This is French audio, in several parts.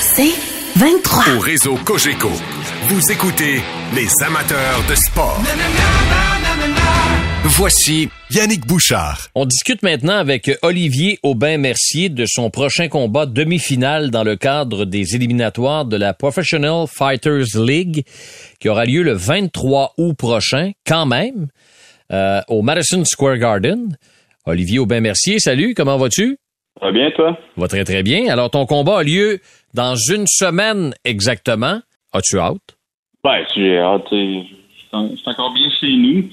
C'est 23. Au réseau Cogeco, vous écoutez les amateurs de sport. Voici Yannick Bouchard. On discute maintenant avec Olivier Aubin-Mercier de son prochain combat demi-finale dans le cadre des éliminatoires de la Professional Fighters League qui aura lieu le 23 août prochain, quand même, euh, au Madison Square Garden. Olivier Aubin-Mercier, salut, comment vas-tu? Ça va bien, toi? Va très, très bien. Alors, ton combat a lieu dans une semaine exactement. As-tu hâte? Ouais, j'ai hâte. C'est encore bien chez nous.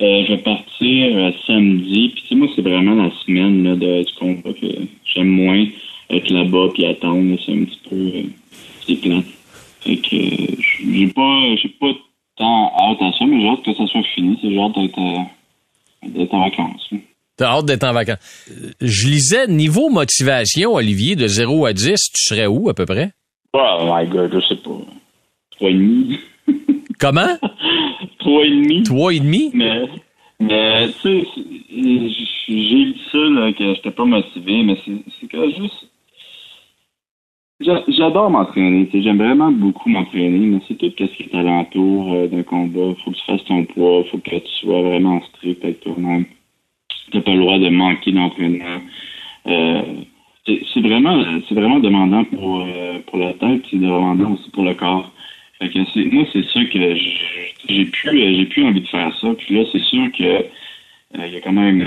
Euh, je vais partir euh, samedi. Puis, tu sais, moi, c'est vraiment la semaine là, de, du combat que j'aime moins être là-bas puis attendre. C'est un petit peu. Euh, c'est. Fait que j'ai pas, j'ai pas tant hâte à ça, mais j'ai hâte que ça soit fini. C'est j'ai hâte d'être, d'être en vacances. là. T'as hâte d'être en vacances. Euh, Je lisais, niveau motivation, Olivier, de 0 à 10, tu serais où à peu près? Oh my god, je sais pas. Trois et demi. Comment? Trois et demi. Trois et demi? Mais, mais tu sais, j'ai dit ça, là, que j'étais pas motivé, mais c'est que juste. j'a- J'adore m'entraîner, j'aime vraiment beaucoup m'entraîner, mais c'est tout ce qui est alentour euh, d'un combat. Faut que tu fasses ton poids, faut que tu sois vraiment strict avec toi-même. T'as pas le droit de manquer d'entraînement. Euh, c'est vraiment, c'est vraiment demandant pour, euh, pour la tête, c'est demandant aussi pour le corps. Fait que moi, c'est sûr que j'ai plus, euh, j'ai plus envie de faire ça. Puis là, c'est sûr que euh, il y a quand même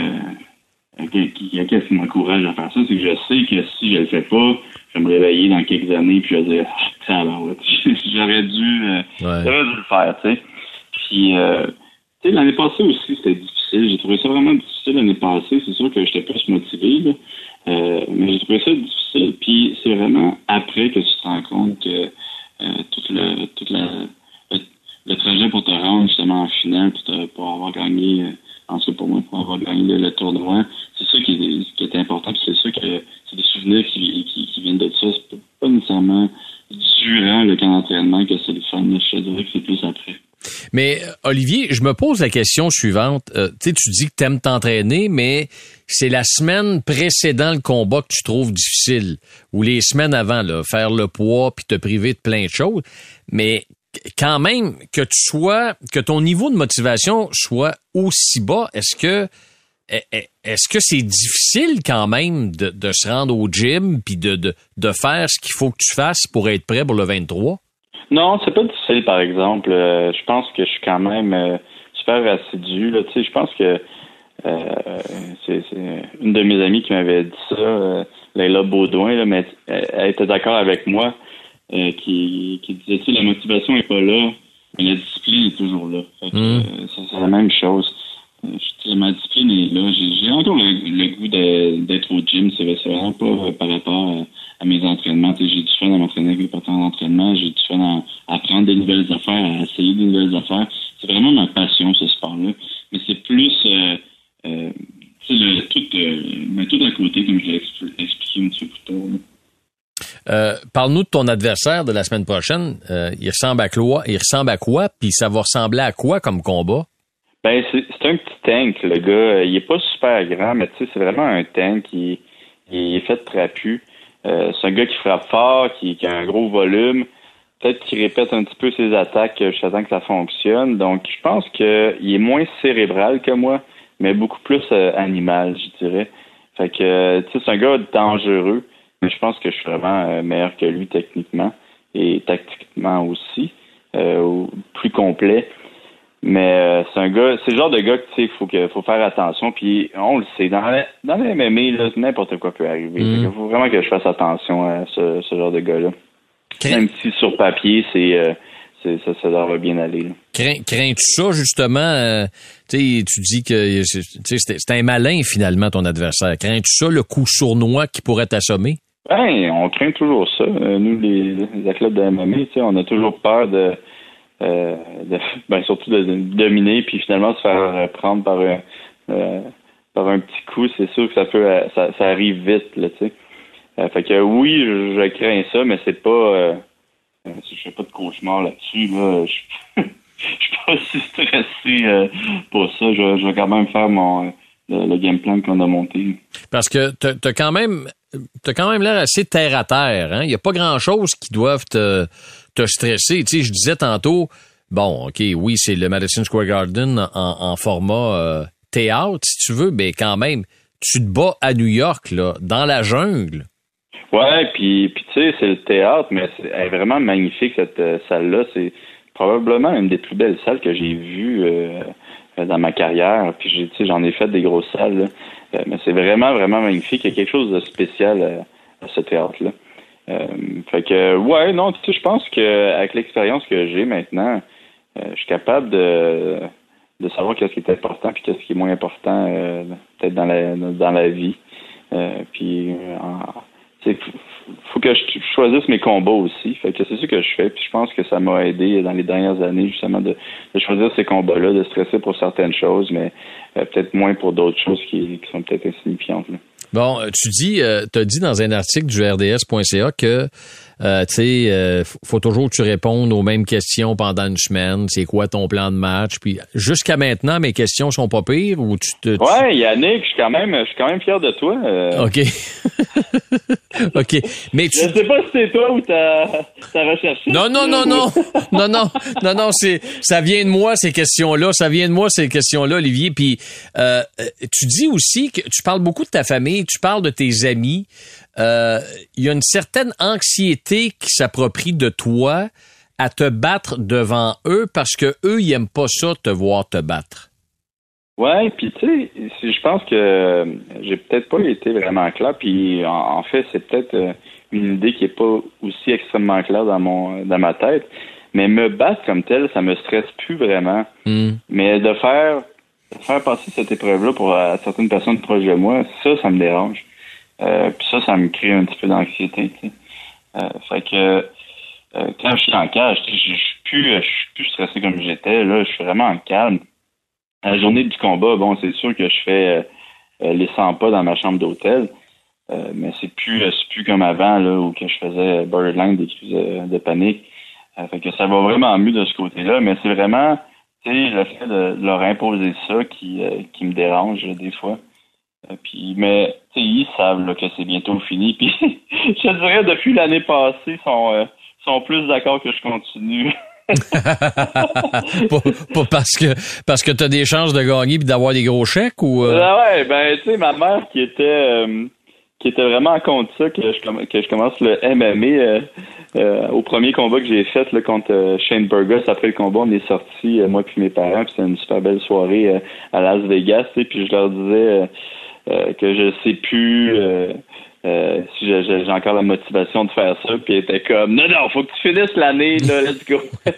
quelqu'un qui m'encourage à faire ça. C'est que je sais que si je le fais pas, je vais me réveiller dans quelques années puis je vais dire ah, j'aurais dû, Ouais. dû le faire, tu sais. Puis l'année passée aussi, c'était difficile. J'ai trouvé ça vraiment difficile l'année passée. C'est sûr que j'étais plus motivé, là. Euh, mais j'ai trouvé ça difficile. Puis c'est vraiment après que tu te rends compte que euh, tout le, toute la, le, le trajet pour te rendre justement en finale, pour, pour avoir gagné, euh, en tout cas pour moi, pour avoir gagné le, tournoi, c'est ça qui est, important. Puis c'est ça que c'est des souvenirs qui, qui, qui viennent de ça. C'est pas nécessairement durant le camp d'entraînement que c'est le fun. Je dirais que c'est plus après. Mais euh, Olivier, je me pose la question suivante. Euh, tu tu dis que t'aimes t'entraîner, mais c'est la semaine précédant le combat que tu trouves difficile, ou les semaines avant, faire le poids puis te priver de plein de choses. Mais quand même que tu sois, que ton niveau de motivation soit aussi bas, est-ce que est- est- est-ce que c'est difficile quand même de, se rendre au gym puis de, de, de faire ce qu'il faut que tu fasses pour être prêt pour le 23? Non, c'est pas difficile, par exemple. Euh, je pense que je suis quand même euh, super assidu. Là. Tu sais, je pense que euh, c'est une de mes amies qui m'avait dit ça, Leila Baudouin, là, mais elle, était d'accord avec moi, qui, qui disait, la motivation est pas là, mais la discipline est toujours là. Mm. euh, ça, c'est la même chose. Euh, je- tu sais, ma discipline là. J'ai encore le, le goût d'être au gym. C'est vraiment pas euh, par rapport à, à mes entraînements. J'ai du fun à m'entraîner avec les partenaires d'entraînement. J'ai du fun à, à apprendre des nouvelles affaires, à essayer des nouvelles affaires. C'est vraiment ma passion, ce sport-là. Mais c'est plus euh, euh, le, tout, euh, mais tout à côté, comme je l'ai expl- expliqué un petit peu plus tôt. là. Euh, Parle-nous de ton adversaire de la semaine prochaine. Euh, il ressemble à quoi? Il ressemble à quoi? Puis ça va ressembler à quoi comme combat? Ben, c'est un petit tank, le gars. Euh, Il est pas super grand, mais tu sais, c'est vraiment un tank. Il, il est fait de trapu. Euh, c'est un gars qui frappe fort, qui, qui a un gros volume. Peut-être qu'il répète un petit peu ses attaques euh, jusqu'à temps que ça fonctionne. Donc, je pense qu'il est moins cérébral que moi, mais beaucoup plus euh, animal, je dirais. Fait que, tu sais, c'est un gars dangereux, mais je pense que je suis vraiment meilleur que lui techniquement et tactiquement aussi, plus complet. Mais euh, c'est un gars, c'est le genre de gars que tu sais, faut que faut faire attention. Puis on le sait, dans la, dans les MMA, là, n'importe quoi peut arriver. Mm. Il faut vraiment que je fasse attention à ce, ce genre de gars-là. Crains- Même si sur papier, c'est, euh, c'est ça, ça va bien aller. Crains- Crains-tu ça, justement? euh, tu sais, tu dis que c'est c'est c'est un malin, finalement, ton adversaire. Crains-tu ça, le coup sournois qui pourrait t'assommer? Ben, on craint toujours ça. Euh, nous, les, les athlètes de MMA, on a toujours peur de, euh, ben, surtout de, dominer, puis finalement se faire prendre par un, euh, par un petit coup. C'est sûr que ça peut, ça, arrive vite, là, tu sais. fait que oui, je, crains ça, mais c'est pas, je fais pas de cauchemar là-dessus. Là. Je, je suis pas si stressé pour ça. Je, vais quand même faire mon le, game plan qu'on a monté. Parce que tu as quand même t'as quand même l'air assez terre à terre. Hein? Il n'y a pas grand-chose qui doivent te, te stresser. Je disais tantôt, bon, OK, oui, c'est le Madison Square Garden en, format euh, théâtre, si tu veux, mais quand même, tu te bats à New York, là, dans la jungle. Ouais, puis, puis tu sais, c'est le théâtre, mais c'est vraiment magnifique, cette euh, salle-là. C'est probablement une des plus belles salles que j'ai vues euh, dans ma carrière. Puis, j'en ai fait des grosses salles. Mais c'est vraiment, vraiment magnifique. Il y a quelque chose de spécial euh, à, ce théâtre-là. Euh, fait que, ouais, non, tu sais, je pense qu'avec l'expérience que j'ai maintenant, je suis capable de, de savoir qu'est-ce qui est important puis qu'est-ce qui est moins important peut-être dans la dans la vie. puis il faut que je choisisse mes combats aussi. Fait que c'est ce que je fais. Puis je pense que ça m'a aidé dans les dernières années justement de, choisir ces combats-là, de stresser pour certaines choses, mais euh, peut-être moins pour d'autres choses qui, sont peut-être insignifiantes. Bon, euh, tu dis, euh, as dit dans un article du RDS.ca que euh, tu sais, euh, faut toujours que tu répondes aux mêmes questions pendant une semaine. C'est quoi ton plan de match? Puis jusqu'à maintenant, mes questions sont pas pires ou tu te Ouais, Yannick, je suis quand même, je suis quand même fier de toi. Euh. Ok. ok, mais tu. Je sais pas si c'est toi ou t'as as recherché. Non, non, non, non, non, non, non, non, c'est ça vient de moi ces questions-là. Ça vient de moi ces questions-là, Olivier. Puis tu dis aussi que tu parles beaucoup de ta famille, tu parles de tes amis euh, il y a une certaine anxiété qui s'approprie de toi à te battre devant eux parce que eux, ils aiment pas ça, te voir te battre. Ouais, puis tu sais, je pense que j'ai peut-être pas été vraiment clair, puis en, fait, c'est peut-être euh, une idée qui est pas aussi extrêmement claire dans mon dans ma tête. Mais me battre comme tel, ça me stresse plus vraiment. Hmm. Mais de faire faire passer cette épreuve-là pour euh, certaines personnes proches de moi, ça, ça me dérange. Euh, puis ça, ça me crée un petit peu d'anxiété. Euh, fait que euh, quand je suis en cage, je suis plus, je suis plus stressé comme j'étais. Là, je suis vraiment en calme. La journée du combat, bon, c'est sûr que je fais les 100 pas dans ma chambre d'hôtel. mais c'est plus plus comme avant là où que je faisais borderline des crises de, panique. fait que ça va vraiment mieux de ce côté-là, mais c'est vraiment tu sais le fait de leur imposer ça qui qui me dérange des fois. Euh, puis, mais ils savent là, que c'est bientôt fini. Puis, je dirais, depuis l'année passée, ils sont, euh, sont plus d'accord que je continue. pas, parce que parce que tu as des chances de gagner et d'avoir des gros chèques ou euh? ah ouais ben tu sais ma mère qui était qui était vraiment contre ça que je que je commence le MMA au premier combat que j'ai fait là, contre Shane Burgos après le combat on est sorti moi puis mes parents puis c'était une super belle soirée à Las Vegas puis je leur disais euh, que je sais plus euh, euh, si j'ai encore la motivation de faire ça, puis était comme non non, faut que tu finisses l'année là, let's go.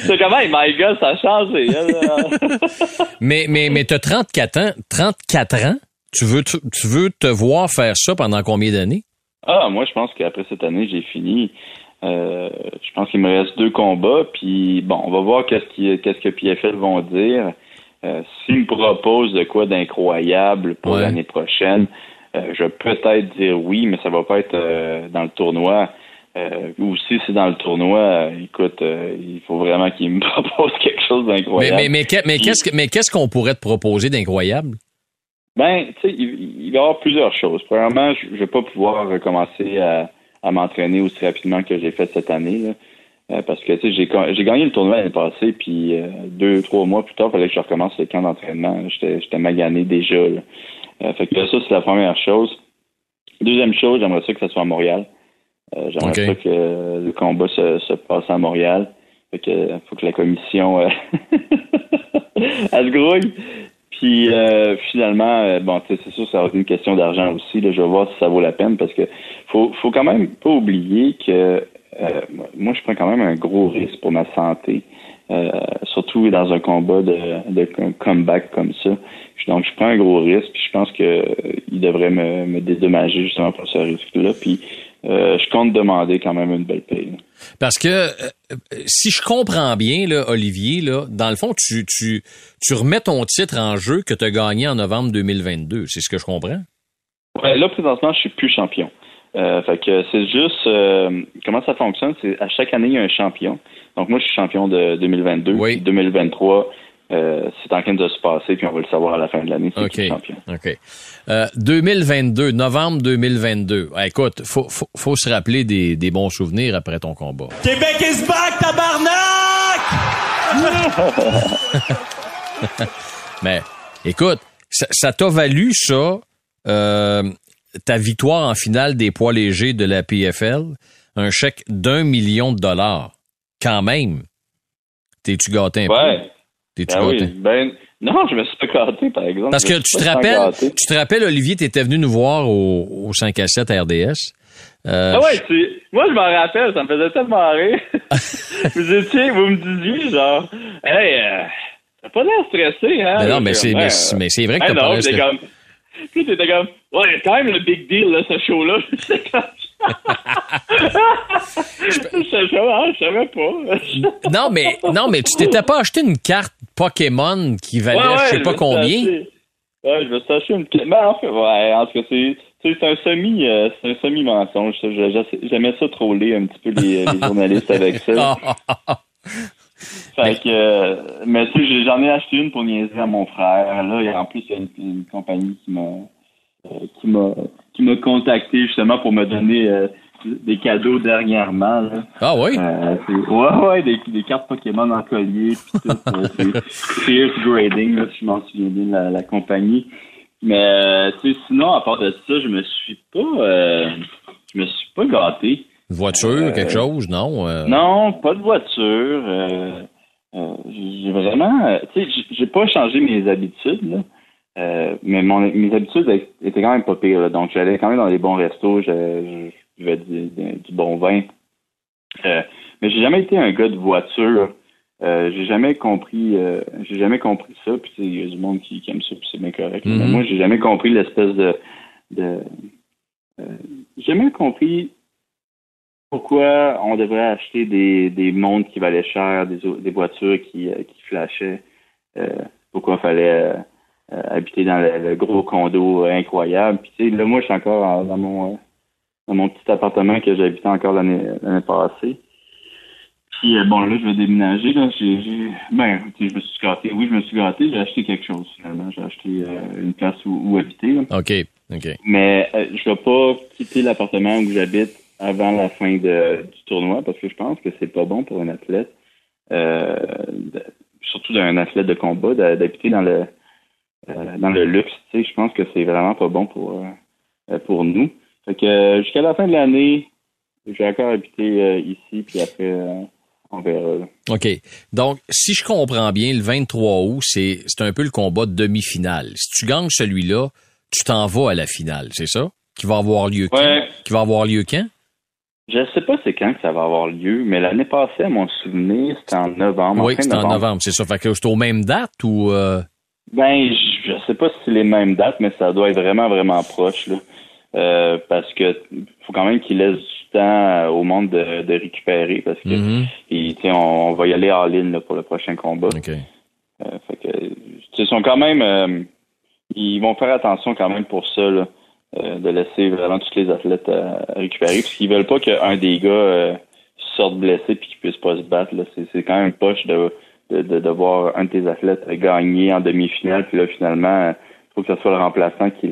c'est comme hey, my God, ça a changé. Hein, mais mais mais t'as 34 ans, 34 ans, tu veux tu, veux te voir faire ça pendant combien d'années? Ah, moi je pense qu'après cette année, j'ai fini. je pense qu'il me reste deux combats, puis bon, on va voir qu'est-ce qui qu'est-ce que PFL vont dire. Euh, s'il me propose de quoi d'incroyable pour l'année prochaine, euh, je vais peut-être dire oui, mais ça va pas être euh, dans le tournoi. ou si c'est dans le tournoi, écoute, il faut vraiment qu'il me propose quelque chose d'incroyable. Mais, mais, mais, mais qu'est-ce qu'on pourrait te proposer d'incroyable? Ben, tu sais, il, va y avoir plusieurs choses. Premièrement, je ne vais pas pouvoir recommencer à, à m'entraîner aussi rapidement que j'ai fait cette année. Là. Euh, parce que j'ai j'ai gagné le tournoi l'année passée, puis euh, deux, trois mois plus tard, il fallait que je recommence le camp d'entraînement. J'étais magané déjà. Euh, fait que ça, c'est la première chose. Deuxième chose, j'aimerais ça que ça soit à Montréal. j'aimerais ça que le combat se, se passe à Montréal. Fait que faut que la commission elle se grouille. Puis finalement, bon, c'est sûr, ça va être une question d'argent aussi. Là, je vais voir si ça vaut la peine parce que faut, faut quand même pas oublier que euh, moi, je prends quand même un gros risque pour ma santé. euh, surtout dans un combat de, de comeback comme ça. Donc, je prends un gros risque, puis je pense qu'il devrait me, me dédommager justement pour ce risque-là. Puis, euh, je compte demander quand même une belle paye. Parce que euh, si je comprends bien, là, Olivier, là, dans le fond, tu, tu, tu remets ton titre en jeu que tu as gagné en novembre 2022. C'est ce que je comprends? Ouais, là, présentement, je suis plus champion. Euh, fait que c'est juste euh, comment ça fonctionne, c'est à chaque année il y a un champion. Donc moi je suis champion de 2022, oui. 2023 euh, c'est en train de se passer, puis on va le savoir à la fin de l'année. C'est okay. champion. OK. Euh, 2022, novembre 2022. Ah, écoute, faut, faut, faut se rappeler des, des, bons souvenirs après ton combat. Québec is back, tabarnak! Mais écoute, ça t'a valu ça, euh, ta victoire en finale des poids légers de la PFL, un chèque d'un million de dollars. Quand même. T'es-tu gâté un ouais. peu? T'es-tu ben oui, ben, non, je me suis pas gâté, par exemple. Parce que tu te rappelles, tu te rappelles, Olivier, tu étais venu nous voir au, au 5 à 7 RDS. Euh, ah ouais, tu, moi je m'en rappelle, ça me faisait tellement rire. vous étiez, vous me disiez genre, hey, euh, t'as pas l'air stressé, hein? Mais non, mais c'est, vrai que t'as pas l'air stressé. Comme, puis t'étais comme, ouais, c'est quand même le big deal, là, ce show-là. je savais pas. non, mais, non, mais tu t'étais pas acheté une carte Pokémon qui valait ouais, ouais, je sais pas combien? Ouais, je suis acheté une carte. Mais en fait, ouais, en tout cas, c'est. C'est un semi, euh, c'est un semi mensonge. J'aimais ça troller un petit peu les, les journalistes avec ça. Fait que, euh, mais tu sais, j'en ai acheté une pour niaiser à mon frère. Là, en plus, il y a une, une compagnie qui m'a, euh, qui m'a, qui m'a contacté justement pour me donner euh, des cadeaux dernièrement. Là. Ah oui? Ouais, ouais, des, des, cartes Pokémon en collier, puis tout. c'est Grading, là, si je m'en souviens bien, la, la compagnie. Mais tu sais, sinon, à part de ça, je me suis pas, je me suis pas gâté. Une voiture, euh, quelque chose, non? Euh... Non, pas de voiture. Euh, j'ai vraiment, tu sais, j'ai pas changé mes habitudes, là. mais mon, mes habitudes étaient quand même pas pires. Là. Donc, j'allais quand même dans les bons restos, je, je buvais du, du, bon vin. mais j'ai jamais été un gars de voiture. j'ai jamais compris j'ai jamais compris ça. Puis il y a du monde qui, qui aime ça, puis c'est bien correct. Mm-hmm. Mais moi, j'ai jamais compris l'espèce de, de j'ai jamais compris pourquoi on devrait acheter des, des montres qui valaient cher, des, des voitures qui, qui flashaient? Euh, pourquoi il fallait euh, habiter dans le, le, gros condo incroyable? Puis tu sais, là, moi, je suis encore dans mon dans mon petit appartement que j'habitais encore l'année l'année passée. Puis bon, là, je vais déménager. Là, j'ai, ben, je me suis gâté. Oui, je me suis gâté. J'ai acheté quelque chose finalement. J'ai acheté euh, une place où, où habiter. Là. OK, OK. Mais euh, je vais pas quitter l'appartement où j'habite avant la fin de, du tournoi parce que je pense que c'est pas bon pour un athlète, euh, de, surtout d'un athlète de combat, d'habiter dans le euh, dans le luxe. Tu sais, je pense que c'est vraiment pas bon pour euh, pour nous. Fait que jusqu'à la fin de l'année, je vais encore habiter ici, puis après on verra. Là. OK. Donc, si je comprends bien, le 23 août, c'est un peu le combat de demi-finale. Si tu gagnes celui-là, tu t'en vas à la finale, c'est ça? Qui va avoir lieu quand? Qui va avoir lieu quand? Je sais pas c'est quand que ça va avoir lieu, mais l'année passée, à mon souvenir, c'était en novembre. Oui, c'était en novembre, c'est ça. Fait que c'est aux mêmes dates ou... Euh... Ben, je sais pas si c'est les mêmes dates, mais ça doit être vraiment, vraiment proche, là. Euh, parce que faut quand même qu'il laisse du temps au monde de, de récupérer, parce que mm -hmm. on, on, va y aller en ligne là, pour le prochain combat. OK. Euh, fait que, ils sont quand même... Euh, ils vont faire attention quand même pour ça, là. Euh, de laisser vraiment tous les athlètes euh, récupérer, parce qu'ils veulent pas qu'un des gars euh, sorte blessé puis qu'il puisse pas se battre. C'est quand même poche de, de, de, de, voir un de tes athlètes gagner en demi-finale, puis là finalement, il faut que ce soit le remplaçant qui,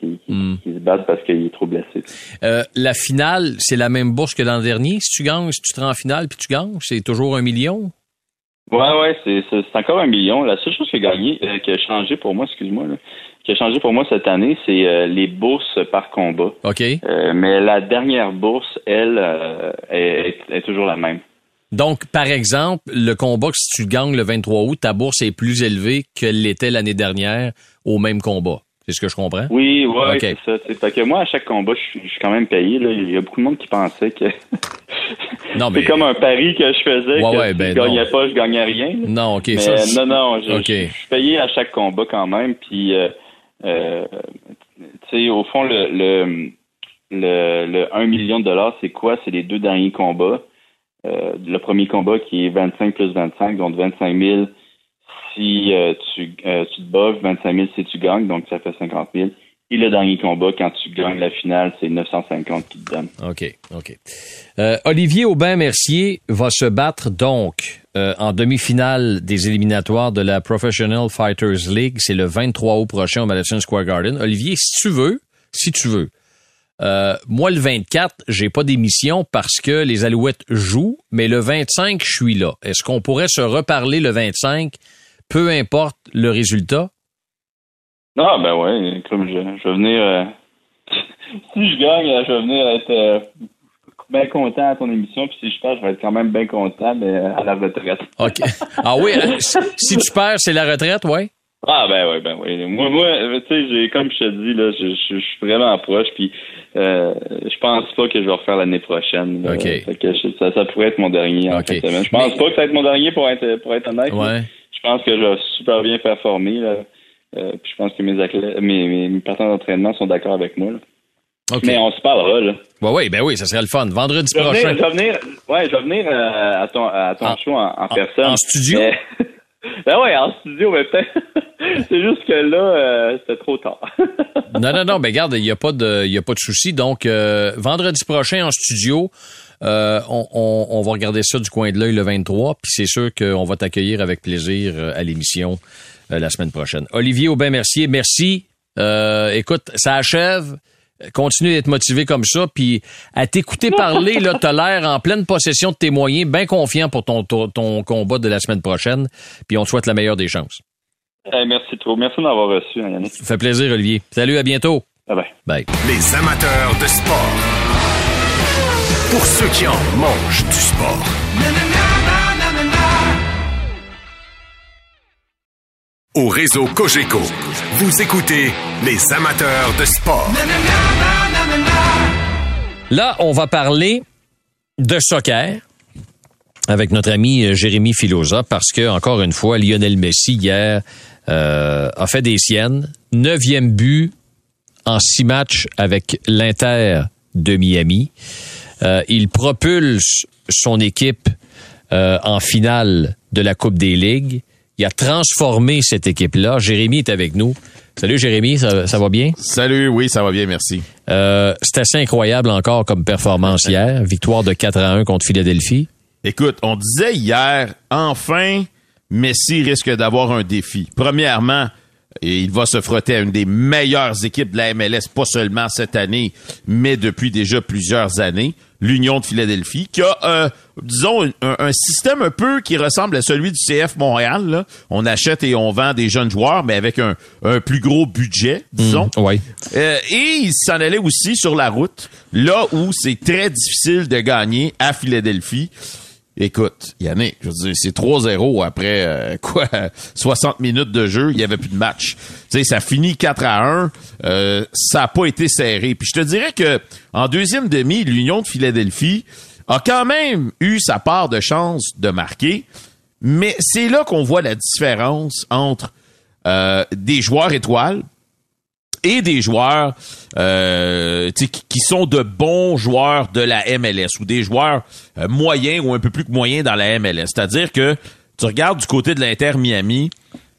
qui, qui, mm. qui se batte parce qu'il est trop blessé. la finale, c'est la même bourse que l'an dernier. Si tu gagnes, si tu te rends en finale puis tu gagnes, c'est toujours un million? Ouais, ouais, c'est encore un million. La seule chose qui a gagné, qui a changé pour moi, excuse-moi, là, qui a changé pour moi cette année, c'est euh, les bourses par combat. OK. Euh, mais la dernière bourse, elle, euh, est, est, toujours la même. Donc, par exemple, le combat que si tu gagnes le 23 août, ta bourse est plus élevée que l'était l'année dernière au même combat. C'est ce que je comprends? Oui, oui, okay. c'est ça. Fait que moi, à chaque combat, je suis, je suis quand même payé. Là. Il y a beaucoup de monde qui pensait que Non, mais- c'est comme un pari que je faisais. Ouais, que ouais, si ben je gagnais non. pas, je gagnais rien. Non, OK. Mais ça, c'est- non, non, je, je, je suis payé à chaque combat quand même. Puis, euh, euh, tu sais, au fond, le, le, le, le 1 million de dollars, c'est quoi? C'est les deux derniers combats. Euh, le premier combat qui est 25 plus 25, donc 25 000 si euh, tu, euh, tu te bats, 25 000 si tu gagnes, donc ça fait 50 000. Et le dernier combat, quand tu gagnes la finale, c'est 950 qui te donne. OK, OK. Euh, Olivier Aubin-Mercier va se battre donc en demi-finale des éliminatoires de la Professional Fighters League. C'est le 23 août prochain au Madison Square Garden. Olivier, si tu veux, si tu veux, moi, le 24, j'ai pas d'émission parce que les Alouettes jouent, mais le 25, je suis là. Est-ce qu'on pourrait se reparler le 25, peu importe le résultat? Ah, ben ouais, comme je, je vais venir. euh, si je gagne, euh, je vais venir être euh, bien content à ton émission. Puis si je perds, je vais être quand même bien content, mais à la retraite. OK. Ah oui, hein, si, si tu perds, c'est la retraite, ouais? Ah, ben ouais, ben ouais. Moi, moi tu sais, j'ai- comme je te dis, là, je, je- je suis vraiment proche. Puis euh, je pense pas que je vais refaire l'année prochaine. là. OK. Fait que je- ça, ça pourrait être mon dernier en OK. fin de semaine. Je pense Mais- pas que ça va être mon dernier pour être, pour être honnête. Ouais. Pense que je vais super bien performer. Là. Euh, puis je pense que mes, athlètes, mes, mes, mes partenaires d'entraînement sont d'accord avec moi. là. Mais on se parlera, là. Ouais, oui, ben oui, ça serait le fun. Vendredi Je prochain. venir, je vais venir, ouais, je vais venir euh, à ton, à ton En- show en, personne. en studio? Mais- ben ouais, en studio, mais peut-être. C'est juste que là, euh, c'était trop tard. Non, non, non, ben garde, il n'y a pas de, y a pas de souci. Donc, euh, vendredi prochain en studio, euh, on, on- on va regarder ça du coin de l'œil le 23, puis c'est sûr qu'on va t'accueillir avec plaisir euh, à l'émission euh, la semaine prochaine. Olivier Aubin-Mercier, merci. Euh, écoute, ça achève. Continue d'être motivé comme ça, puis à t'écouter parler, là, t'as l'air en pleine possession de tes moyens, bien confiant pour ton, ton, ton combat de la semaine prochaine, puis on te souhaite la meilleure des chances. Eh, merci trop. Merci de m'avoir reçu, hein, Yannick. Ça fait plaisir, Olivier. Salut, à bientôt. Bye bye. Bye. Les amateurs de sport. Pour ceux qui en mangent du sport. Au réseau Cogeco, vous écoutez les amateurs de sport. Là, on va parler de soccer avec notre ami euh, Jérémy Filosa parce que, encore une fois, Lionel Messi, hier, euh, a fait des siennes. Neuvième but en six matchs avec l'Inter de Miami. Euh, il propulse son équipe euh, en finale de la Coupe des Ligues. Il a transformé cette équipe-là. Jérémy est avec nous. Salut Jérémy, ça, ça va bien? Salut, oui, ça va bien, merci. Euh, c'est assez incroyable encore comme performance hier. Victoire de 4 à 1 contre Philadelphie. Écoute, on disait hier, enfin, Messi risque d'avoir un défi. Premièrement, et il va se frotter à une des meilleures équipes de la MLS, pas seulement cette année, mais depuis déjà plusieurs années, l'Union de Philadelphie, qui a, euh, disons, un, un système un peu qui ressemble à celui du CF Montréal. là. On achète et on vend des jeunes joueurs, mais avec un, un plus gros budget, disons. Oui. Euh, et il s'en allait aussi sur la route, là où c'est très difficile de gagner à Philadelphie. Écoute, Yannick, je veux dire, c'est 3-0 après euh, quoi 60 minutes de jeu, il y avait plus de match. Tu sais, ça finit 4 à 1, euh, ça a pas été serré. Puis je te dirais que en deuxième demi, l'Union de Philadelphie a quand même eu sa part de chance de marquer, mais c'est là qu'on voit la différence entre euh, des joueurs étoiles et des joueurs euh, qui, qui sont de bons joueurs de la MLS ou des joueurs euh, moyens ou un peu plus que moyens dans la MLS. C'est-à-dire que tu regardes du côté de l'Inter Miami,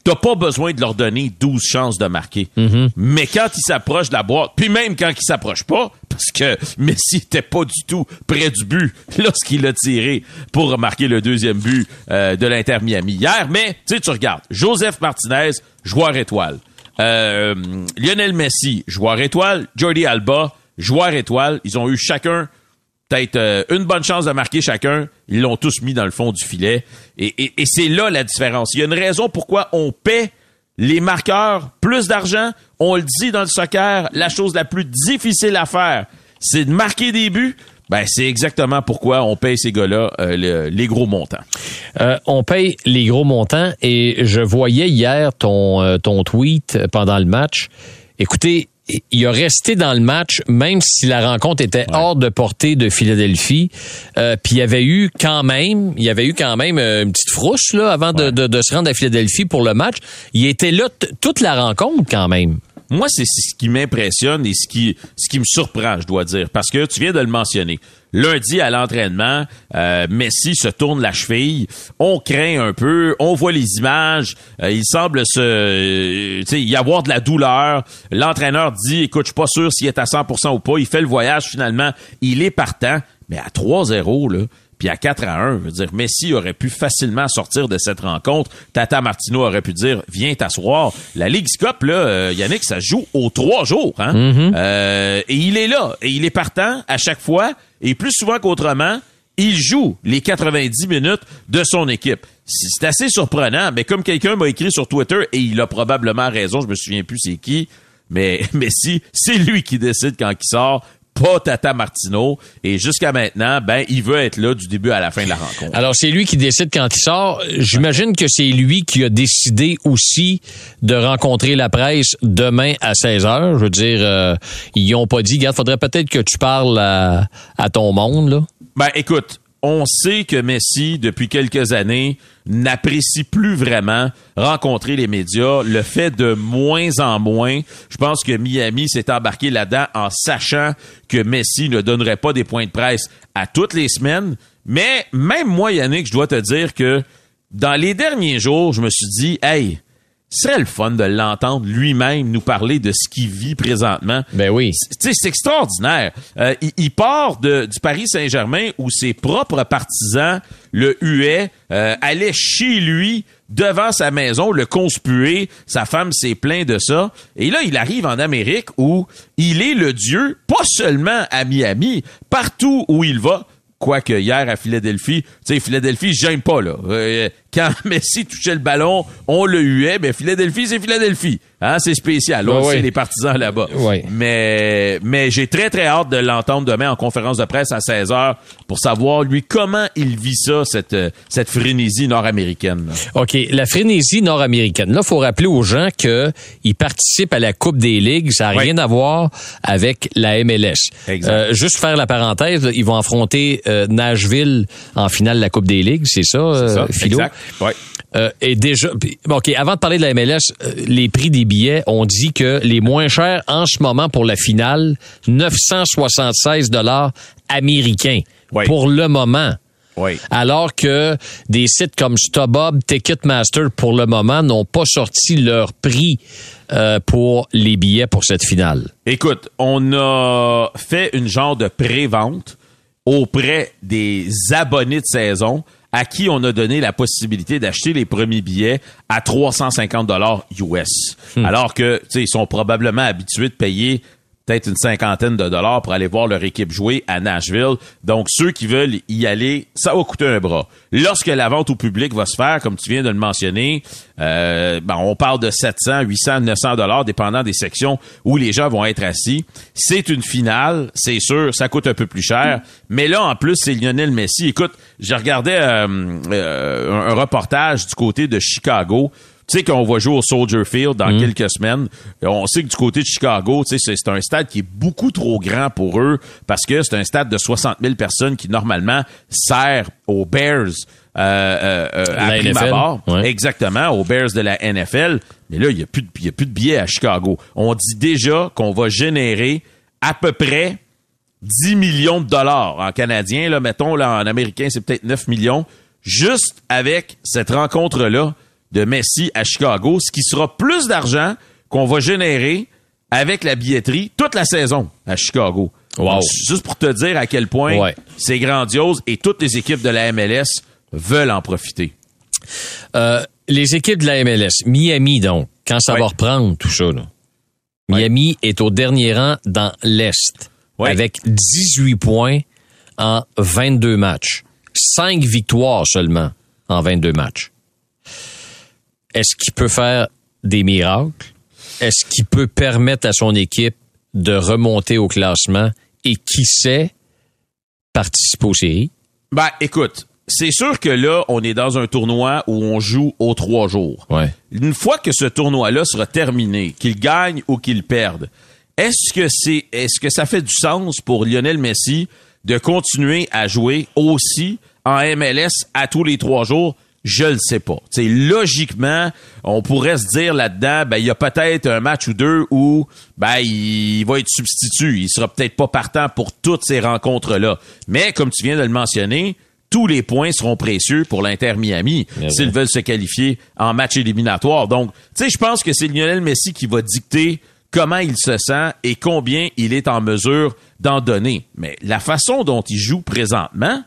t'as pas besoin de leur donner 12 chances de marquer. Mais quand ils s'approchent de la boîte, puis même quand ils s'approchent pas, parce que Messi était pas du tout près du but lorsqu'il a tiré pour marquer le deuxième but euh, de l'Inter Miami hier, mais tu sais, tu regardes, Joseph Martinez, joueur étoile. Euh, Lionel Messi, joueur étoile. Jordi Alba, joueur étoile. Ils ont eu chacun peut-être euh, une bonne chance de marquer chacun. Ils l'ont tous mis dans le fond du filet. Et, et- et c'est là la différence. Il y a une raison pourquoi on paie les marqueurs plus d'argent. On le dit dans le soccer, la chose la plus difficile à faire, c'est de marquer des buts. Ben, c'est exactement pourquoi on paye ces gars-là euh, le- les gros montants. Euh, on paye les gros montants et je voyais hier ton, euh, ton tweet pendant le match. Écoutez, il a resté dans le match, même si la rencontre était hors de portée de Philadelphie. Euh, puis il y avait eu quand même, il y avait eu quand même euh, une petite frousse là avant de, de, de se rendre à Philadelphie pour le match. Il était là toute la rencontre quand même. Moi, c'est ce qui m'impressionne et ce qui, ce qui me surprend, je dois dire, parce que tu viens de le mentionner. Lundi à l'entraînement, euh, Messi se tourne la cheville. On craint un peu, on voit les images. euh, il semble se, euh, y avoir de la douleur. L'entraîneur dit, écoute, je suis pas sûr s'il est à 100% ou pas. Il fait le voyage finalement, il est partant, mais à 3-0 là. Puis à 4 à 1, je veux dire, Messi aurait pu facilement sortir de cette rencontre. Tata Martino aurait pu dire, viens t'asseoir. La Ligue Cup, là, euh, Yannick, ça joue aux trois jours. Hein? Euh, et il est là. Et il est partant à chaque fois. Et plus souvent qu'autrement, il joue les 90 minutes de son équipe. C'est c'est assez surprenant. Mais comme quelqu'un m'a écrit sur Twitter, et il a probablement raison, je me souviens plus c'est qui, mais Messi, c'est lui qui décide quand il sort pas Tata Martino. Et jusqu'à maintenant, ben, il veut être là du début à la fin de la rencontre. Alors, c'est lui qui décide quand il sort. J'imagine que c'est lui qui a décidé aussi de rencontrer la presse demain à 16 heures. Je veux dire, euh, ils ont pas dit, regarde, faudrait peut-être que tu parles à, à ton monde, là. Ben, écoute, on sait que Messi, depuis quelques années, n'apprécie plus vraiment rencontrer les médias, le fait de moins en moins. Je pense que Miami s'est embarqué là-dedans en sachant que Messi ne donnerait pas des points de presse à toutes les semaines. Mais même moi, Yannick, je dois te dire que dans les derniers jours, je me suis dit, hey, ce serait le fun de l'entendre lui-même nous parler de ce qu'il vit présentement. Ben oui. Tu sais, c'est extraordinaire. Euh, il, il part de, du Paris Saint-Germain où ses propres partisans le huaient, euh, allaient chez lui devant sa maison, le conspuer. Sa femme s'est plaint de ça. Et là, il arrive en Amérique où il est le dieu, pas seulement à Miami, partout où il va. Quoique hier à Philadelphie, tu sais, Philadelphie, gêne pas, là. Euh, quand Messi touchait le ballon, on le huait, mais Philadelphie, c'est Philadelphie. Hein, c'est spécial. On sait, ouais. les partisans là-bas. Ouais. Mais, mais j'ai très, très hâte de l'entendre demain en conférence de presse à 16 h pour savoir, lui, comment il vit ça, cette, cette frénésie nord-américaine. OK, la frénésie nord-américaine. Là, faut rappeler aux gens que ils participent à la Coupe des ligues, ça n'a Oui. rien à voir avec la MLS. Exact. Euh, juste faire la parenthèse, ils vont affronter euh, Nashville en finale de la Coupe des ligues, c'est ça, euh, Ça, Philo? exact. Euh, et déjà, OK, avant de parler de la MLS, euh, les prix des billets, on dit que les moins chers en ce moment pour la finale, 976 dollars américains Oui. pour le moment. Oui. Alors que des sites comme StubHub, Ticketmaster, pour le moment, n'ont pas sorti leur prix euh, pour les billets pour cette finale. Écoute, on a fait une genre de pré-vente auprès des abonnés de saison à qui on a donné la possibilité d'acheter les premiers billets à 350 dollars US. Alors que, tu sais, ils sont probablement habitués de payer peut-être une cinquantaine de dollars pour aller voir leur équipe jouer à Nashville. Donc, ceux qui veulent y aller, ça va coûter un bras. Lorsque la vente au public va se faire, comme tu viens de le mentionner, euh, ben, on parle de 700, 800, 900 dollars, dépendant des sections où les gens vont être assis. C'est une finale, c'est sûr, ça coûte un peu plus cher. Mais là, en plus, c'est Lionel Messi. Écoute, je regardais euh, euh, un reportage du côté de Chicago. Tu sais qu'on va jouer au Soldier Field dans quelques semaines. On sait que du côté de Chicago, tu sais, c'est un stade qui est beaucoup trop grand pour eux parce que c'est un stade de 60 000 personnes qui normalement sert aux Bears euh, euh, euh, à La prime NFL, abord. ouais. Exactement, aux Bears de la NFL. Mais là, il n'y a, plus de- y a plus de billets à Chicago. On dit déjà qu'on va générer à peu près 10 millions de dollars en canadien. Là, mettons, là, en américain, c'est peut-être 9 millions. Juste avec cette rencontre-là de Messi à Chicago, ce qui sera plus d'argent qu'on va générer avec la billetterie toute la saison à Chicago. Wow. Donc, juste pour te dire à quel point Ouais. c'est grandiose et toutes les équipes de la MLS veulent en profiter. Euh, les équipes de la MLS, Miami donc, quand ça Ouais. va reprendre tout ça, là. Miami est au dernier rang dans l'Est avec 18 points en 22 matchs. 5 victoires seulement en 22 matchs. Est-ce qu'il peut faire des miracles? Est-ce qu'il peut permettre à son équipe de remonter au classement? Et qui sait participer aux séries? Ben, écoute, c'est sûr que là, on est dans un tournoi où on joue aux trois jours. Ouais. Une fois que ce tournoi-là sera terminé, qu'il gagne ou qu'il perde, est-ce que c'est est-ce que ça fait du sens pour Lionel Messi de continuer à jouer aussi en MLS à tous les trois jours? Je le sais pas. T'sais, logiquement, on pourrait se dire là-dedans, ben il y a peut-être un match ou deux où ben il va être substitut. Il sera peut-être pas partant pour toutes ces rencontres-là. Mais comme tu viens de le mentionner, tous les points seront précieux pour l'Inter Miami s'ils veulent se qualifier en match éliminatoire. Donc, tu sais, je pense que c'est Lionel Messi qui va dicter comment il se sent et combien il est en mesure d'en donner. Mais la façon dont il joue présentement,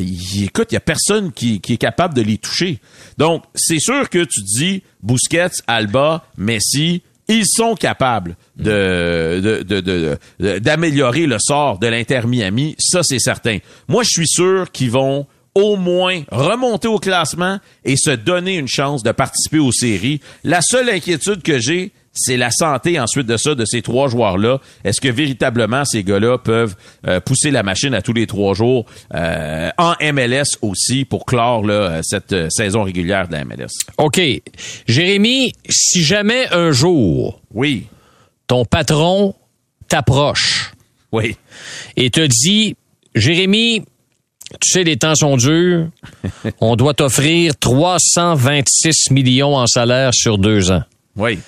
il- écoute, il y a personne qui, qui est capable de les toucher. Donc, c'est sûr que tu dis Busquets, Alba, Messi, ils sont capables de, de- de- de- de- d'améliorer le sort de l'Inter Miami. Ça, c'est certain. Moi, je suis sûr qu'ils vont au moins remonter au classement et se donner une chance de participer aux séries. La seule inquiétude que j'ai, c'est la santé ensuite de ça de ces trois joueurs-là. Est-ce que véritablement ces gars-là peuvent euh, pousser la machine à tous les trois jours euh, en MLS aussi pour clore là, cette euh, saison régulière de la MLS? OK. Jérémy, si jamais un jour Oui, ton patron t'approche oui, et te dit Jérémy, tu sais, les temps sont durs, on doit t'offrir 326 millions en salaire sur deux ans. oui.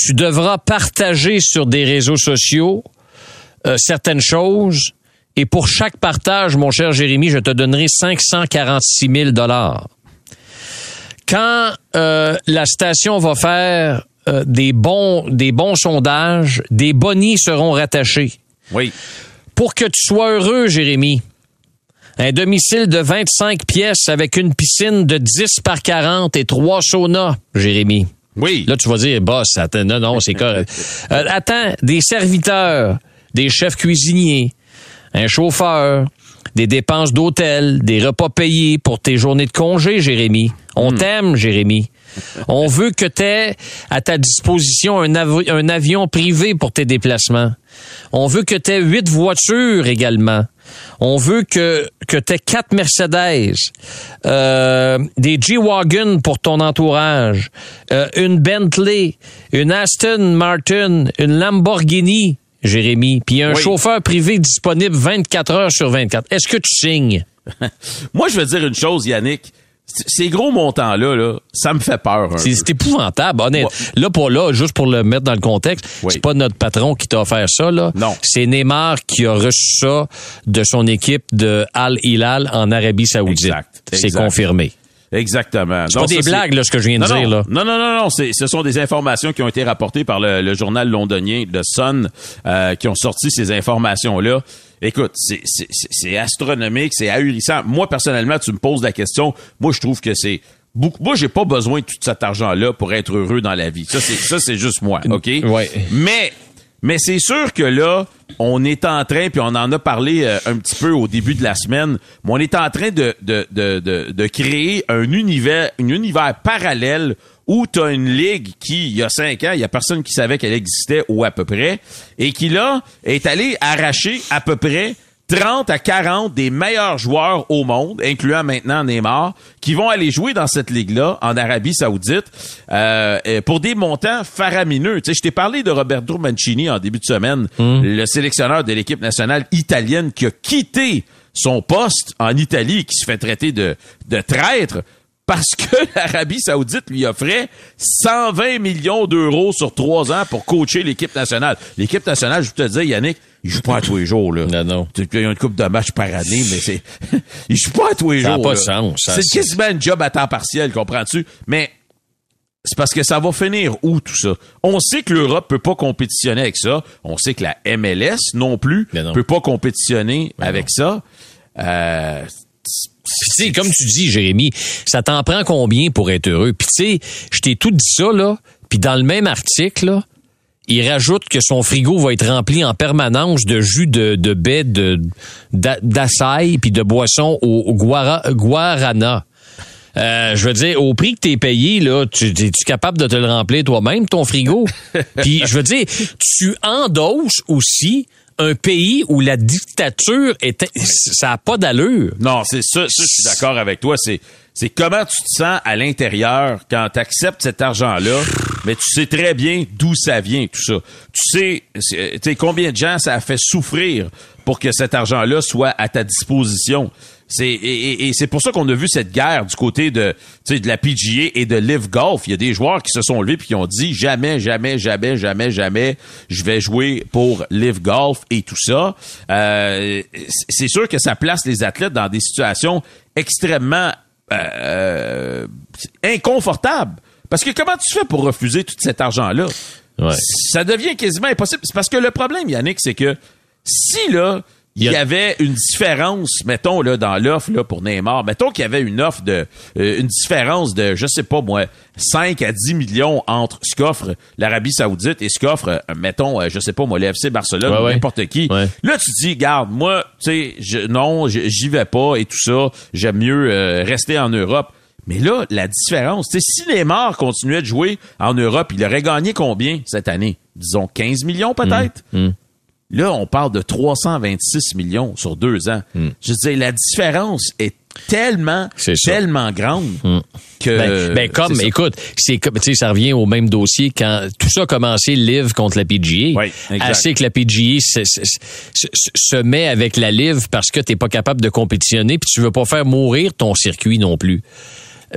Tu devras partager sur des réseaux sociaux euh, certaines choses. Et pour chaque partage, mon cher Jérémy, je te donnerai 546 000 dollars. Quand euh, la station va faire euh, des bons des bons sondages, des bonnies seront rattachés. Oui. Pour que tu sois heureux, Jérémy, un domicile de 25 pièces avec une piscine de 10 par 40 et trois saunas, Jérémy. Oui. Là, tu vas dire, boss, attends, non, non, c'est correct. Euh, attends, des serviteurs, des chefs cuisiniers, un chauffeur, des dépenses d'hôtel, des repas payés pour tes journées de congé, Jérémy. On t'aime, Jérémy. On veut que tu aies à ta disposition un avion privé pour tes déplacements. On veut que tu aies huit voitures également. On veut que, que tu aies quatre Mercedes, euh, des G-Wagon pour ton entourage, euh, une Bentley, une Aston Martin, une Lamborghini, Jérémy, puis un Oui. chauffeur privé disponible 24 heures sur 24. Est-ce que tu signes? Moi, je veux dire une chose, Yannick. Ces gros montants-là, là, ça me fait peur. C'est épouvantable, honnêtement. Ouais. Là, pour là, juste pour le mettre dans le contexte, Oui. c'est pas notre patron qui t'a offert ça, là. Non. C'est Neymar qui a reçu ça de son équipe de Al Hilal en Arabie Saoudite. Exact, C'est confirmé. Exactement. C'est pas des ça, blagues, là, ce que je viens de non, dire, non, là. Non, non, non, non. c'est- Ce sont des informations qui ont été rapportées par le, le journal londonien The Sun, euh, qui ont sorti ces informations-là. Écoute, c'est- c'est c'est- c'est astronomique, c'est ahurissant. Moi, personnellement, tu me poses la question. Moi, je trouve que c'est beaucoup. Moi, j'ai pas besoin de tout cet argent-là pour être heureux dans la vie. Ça, c'est ça, c'est juste moi, ok? Ouais. Mais mais c'est sûr que là, on est en train, puis on en a parlé euh, un petit peu au début de la semaine, mais on est en train de, de, de, de, de créer un univers, un univers parallèle où tu as une ligue qui, il y a cinq ans, il y a personne qui savait qu'elle existait ou à peu près, et qui là est allé arracher à peu près 30 à 40 des meilleurs joueurs au monde, incluant maintenant Neymar, qui vont aller jouer dans cette ligue-là en Arabie Saoudite euh, pour des montants faramineux. Tu sais, je t'ai parlé de Roberto Mancini en début de semaine, le sélectionneur de l'équipe nationale italienne qui a quitté son poste en Italie qui se fait traiter de, de traître parce que l'Arabie Saoudite lui offrait 120 millions d'euros sur trois ans pour coacher l'équipe nationale. L'équipe nationale, je te dis, Yannick, il joue pas à tous les jours, là. Non, non. Tu- Il y a une coupe de matchs par année, mais c'est, il joue pas à tous les Ça a jours. pas là. de sens, ça, C'est c'est- quasiment un job à temps partiel, comprends-tu? Mais, c'est parce que ça va finir où tout ça? On sait que l'Europe peut pas compétitionner avec ça. On sait que la MLS non plus non. peut pas compétitionner avec ça. Euh, tu sais, comme tu dis, Jérémy, ça t'en prend combien pour être heureux? Puis tu sais, je t'ai tout dit ça, là. Puis dans le même article, là, il rajoute que son frigo va être rempli en permanence de jus de, de baie de, d'a- d'açaï puis de boissons au, au guara- guarana. Euh, je veux dire, au prix que t'es payé, là, tu es capable de te le remplir toi-même, ton frigo? Puis, je veux dire, tu endosses aussi un pays où la dictature est, ça a pas d'allure. Non, c'est ça, ça je suis d'accord avec toi. C'est c'est comment tu te sens à l'intérieur quand tu acceptes cet argent-là, mais tu sais très bien d'où ça vient, tout ça. Tu sais, tu sais combien de gens ça a fait souffrir pour que cet argent-là soit à ta disposition? C'est et, et- et c'est pour ça qu'on a vu cette guerre du côté de tu sais, de la PGA et de Live Golf. Il y a des joueurs qui se sont levés puis qui ont dit jamais, jamais, jamais, jamais, jamais, je vais jouer pour Live Golf et tout ça. Euh, c'est sûr que ça place les athlètes dans des situations extrêmement euh, inconfortables. Parce que comment tu fais pour refuser tout cet argent-là? Ouais. Ça devient quasiment impossible. C'est parce que le problème, Yannick, c'est que si là, il y, avait une différence, mettons là dans l'offre là pour Neymar, mettons qu'il y avait une offre de euh, une différence de je sais pas moi 5 à 10 millions entre ce qu'offre l'Arabie Saoudite et ce qu'offre euh, mettons euh, je sais pas moi l'FC Barcelone Ouais, ou ouais. n'importe qui. Ouais. Là tu dis garde, moi tu sais je- non, j'y vais pas et tout ça, j'aime mieux euh, rester en Europe. Mais là, la différence, tu sais, si Neymar continuait de jouer en Europe, il aurait gagné combien cette année? Disons 15 millions peut-être? Mm. Là, on parle de 326 millions sur deux ans. Je veux dire, la différence est tellement. Mm. tellement grande que... Ben, ben, comme, écoute, c'est comme, tu sais, ça revient au même dossier quand tout ça a commencé Live contre la PGA. Oui. Assez que la PGA se, se, se- se met avec la Live parce que t'es pas capable de compétitionner puis tu veux pas faire mourir ton circuit non plus.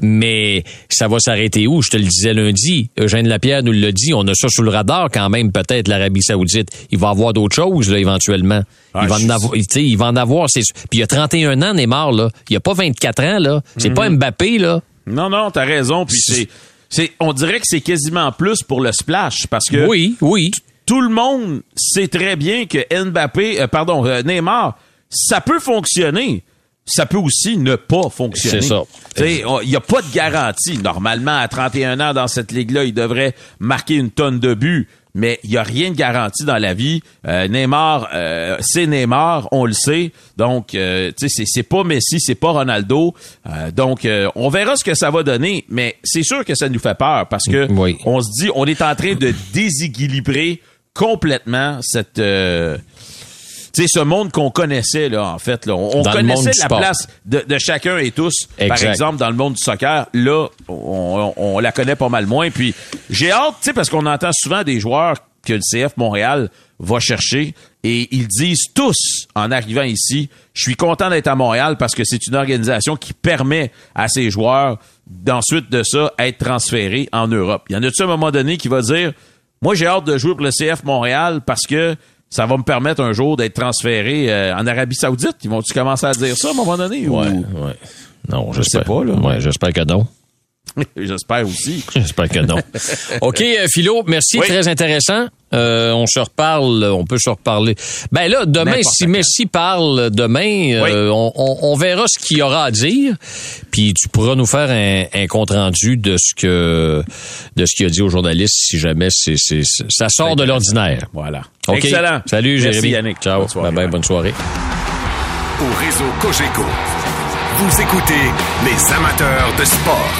Mais ça va s'arrêter où? Je te le disais lundi. Eugène Lapierre nous l'a dit. On a ça sous le radar quand même, peut-être, l'Arabie Saoudite. Il va avoir d'autres choses, là, éventuellement. Ah, il, va je- en avoir, il va en avoir. c'est- Puis il a 31 ans, Neymar, là. Il a pas 24 ans, là. C'est pas Mbappé, là. Non, non, t'as raison. Puis c'est, on dirait que c'est quasiment plus pour le splash parce que Oui, oui. tout le monde sait très bien que Mbappé, euh, pardon, euh, Neymar, ça peut fonctionner. Ça peut aussi ne pas fonctionner. C'est ça. Il n'y a pas de garantie. Normalement, à 31 ans dans cette ligue-là, il devrait marquer une tonne de buts. Mais il n'y a rien de garanti dans la vie. Euh, Neymar, euh, c'est Neymar, on le sait. Donc, euh, tu sais, c'est- pas Messi, c'est pas Ronaldo. Euh, donc, euh, on verra ce que ça va donner. Mais c'est sûr que ça nous fait peur parce que Oui. on se dit, on est en train de déséquilibrer complètement cette, euh, sais, ce monde qu'on connaissait là, en fait. Là. On, Dans connaissait la sport. place de, de chacun et tous. Par Exact. exemple, dans le monde du soccer, là, on, on- on la connaît pas mal moins. Puis j'ai hâte, tu sais, parce qu'on entend souvent des joueurs que le CF Montréal va chercher et ils disent tous en arrivant ici, je suis content d'être à Montréal parce que c'est une organisation qui permet à ces joueurs d'ensuite de ça être transférés en Europe. Il y en a-tu à un moment donné qui va dire, moi j'ai hâte de jouer pour le CF Montréal parce que ça va me permettre un jour d'être transféré euh, en Arabie Saoudite. Ils vont-tu commencer à dire ça à un moment donné? ou- Ouais. Non, Je sais j'espère pas, là. Ouais, j'espère que non. J'espère aussi. J'espère que non. OK, euh, Philo, merci, Oui. très intéressant. Euh, on se reparle, on peut se reparler. Ben là, demain, si quand. Messi parle demain, euh, on, on- on verra ce qu'il y aura à dire. Puis tu pourras nous faire un, un compte rendu de ce que de ce qu'il a dit aux journalistes si jamais c'est, c'est- c'est- ça sort de l'ordinaire. Voilà. OK? Excellent. Salut Merci, Jérémy. Yannick. Ciao. Bonne soirée. Bye bye, bonne soirée. Au réseau Cogeco, vous écoutez les amateurs de sport.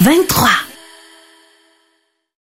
Vingt-trois.